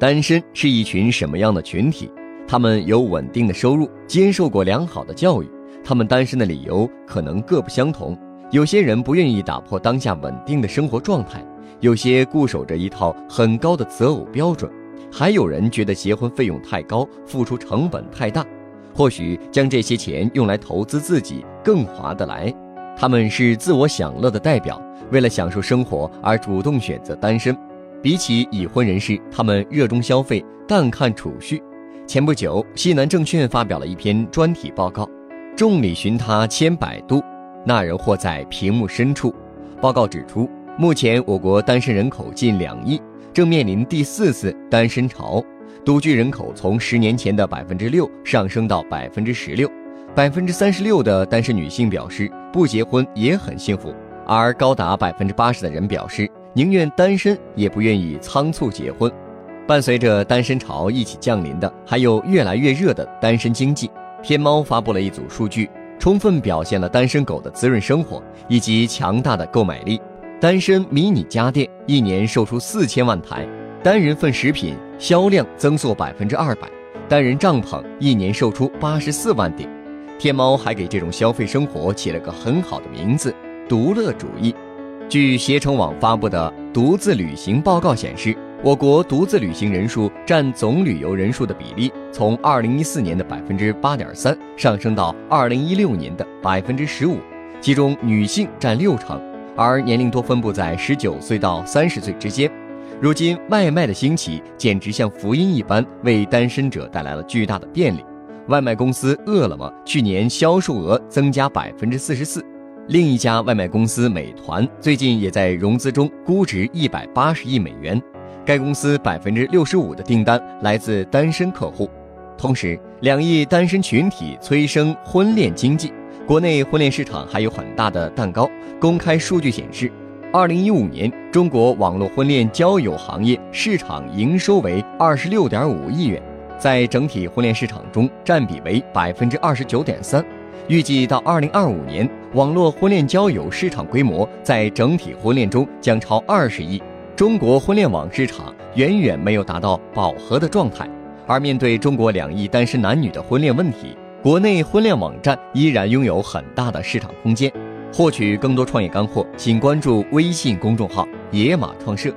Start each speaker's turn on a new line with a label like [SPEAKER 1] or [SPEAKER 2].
[SPEAKER 1] 单身是一群什么样的群体？他们有稳定的收入，接受过良好的教育。他们单身的理由可能各不相同。有些人不愿意打破当下稳定的生活状态，有些固守着一套很高的择偶标准，还有人觉得结婚费用太高，付出成本太大。或许将这些钱用来投资自己更划得来。他们是自我享乐的代表，为了享受生活而主动选择单身。比起已婚人士，他们热衷消费，淡看储蓄。前不久，西南证券发表了一篇专题报告，众里寻他千百度。那人或在屏幕深处。报告指出，目前我国单身人口近两亿，正面临第四次单身潮。独居人口从十年前的百分之六上升到百分之十六，百分之三十六的单身女性表示不结婚也很幸福，而高达百分之八十的人表示宁愿单身也不愿意仓促结婚。伴随着单身潮一起降临的，还有越来越热的单身经济。天猫发布了一组数据。充分表现了单身狗的滋润生活以及强大的购买力。单身迷你家电一年售出四千万台，单人份食品销量增速百分之二百，单人帐篷一年售出八十四万顶。天猫还给这种消费生活起了个很好的名字——独乐主义。据携程网发布的独自旅行报告显示。我国独自旅行人数占总旅游人数的比例，从二零一四年的百分之八点三上升到二零一六年的百分之十五，其中女性占六成，而年龄多分布在十九岁到三十岁之间。如今外卖的兴起简直像福音一般，为单身者带来了巨大的便利。外卖公司饿了么去年销售额增加百分之四十四，另一家外卖公司美团最近也在融资中，估值一百八十亿美元。该公司百分之六十五的订单来自单身客户，同时两亿单身群体催生婚恋经济，国内婚恋市场还有很大的蛋糕。公开数据显示，二零一五年中国网络婚恋交友行业市场营收为二十六点五亿元，在整体婚恋市场中占比为百分之二十九点三。预计到二零二五年，网络婚恋交友市场规模在整体婚恋中将超二十亿。中国婚恋网市场远远没有达到饱和的状态，而面对中国两亿单身男女的婚恋问题，国内婚恋网站依然拥有很大的市场空间。获取更多创业干货，请关注微信公众号“野马创社”。